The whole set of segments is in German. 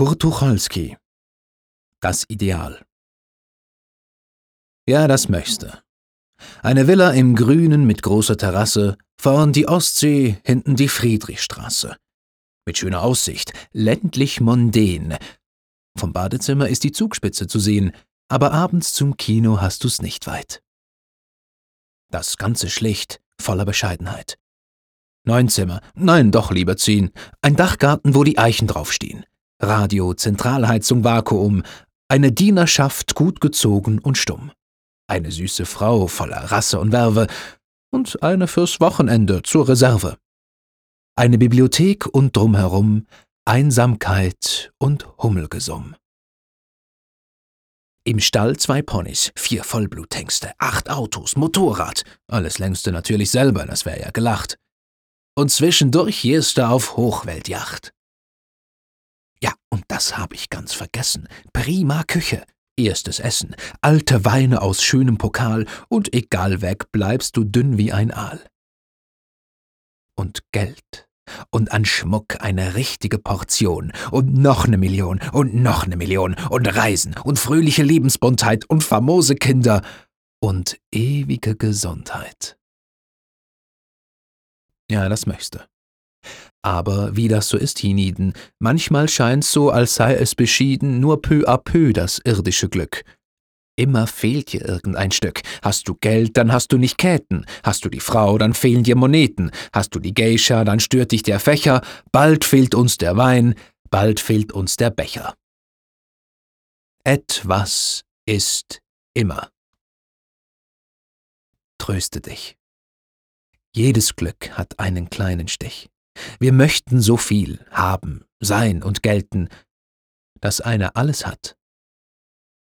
Kurt Tucholsky Das Ideal Ja, das möchte. Eine Villa im Grünen mit großer Terrasse, vorn die Ostsee, hinten die Friedrichstraße. Mit schöner Aussicht, ländlich mondän. Vom Badezimmer ist die Zugspitze zu sehen, aber abends zum Kino hast du's nicht weit. Das Ganze schlicht, voller Bescheidenheit. Neun Zimmer, nein, doch lieber zehn. Ein Dachgarten, wo die Eichen draufstehen. Radio, Zentralheizung, Vakuum. Eine Dienerschaft gut gezogen und stumm. Eine süße Frau voller Rasse und Werbe. Und eine fürs Wochenende zur Reserve. Eine Bibliothek und drumherum Einsamkeit und Hummelgesumm. Im Stall zwei Ponys, vier Vollbluthengste, acht Autos, Motorrad. Alles längste natürlich selber, das wär ja gelacht und zwischendurch gehst du auf Hochweltjacht. Das hab ich ganz vergessen. Prima Küche, erstes Essen, alte Weine aus schönem Pokal und egal weg bleibst du dünn wie ein Aal. Und Geld. Und an Schmuck eine richtige Portion. Und noch ne Million. Und noch ne Million. Und Reisen. Und fröhliche Lebensbuntheit. Und famose Kinder. Und ewige Gesundheit. Ja, das möchte. Aber wie das so ist, hienieden, manchmal scheint's so, als sei es beschieden, nur peu à peu das irdische Glück. Immer fehlt dir irgendein Stück. Hast du Geld, dann hast du nicht Käten. Hast du die Frau, dann fehlen dir Moneten. Hast du die Geisha, dann stört dich der Fächer. Bald fehlt uns der Wein, bald fehlt uns der Becher. Etwas ist immer. Tröste dich. Jedes Glück hat einen kleinen Stich. Wir möchten so viel haben, sein und gelten, dass einer alles hat.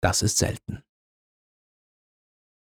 Das ist selten.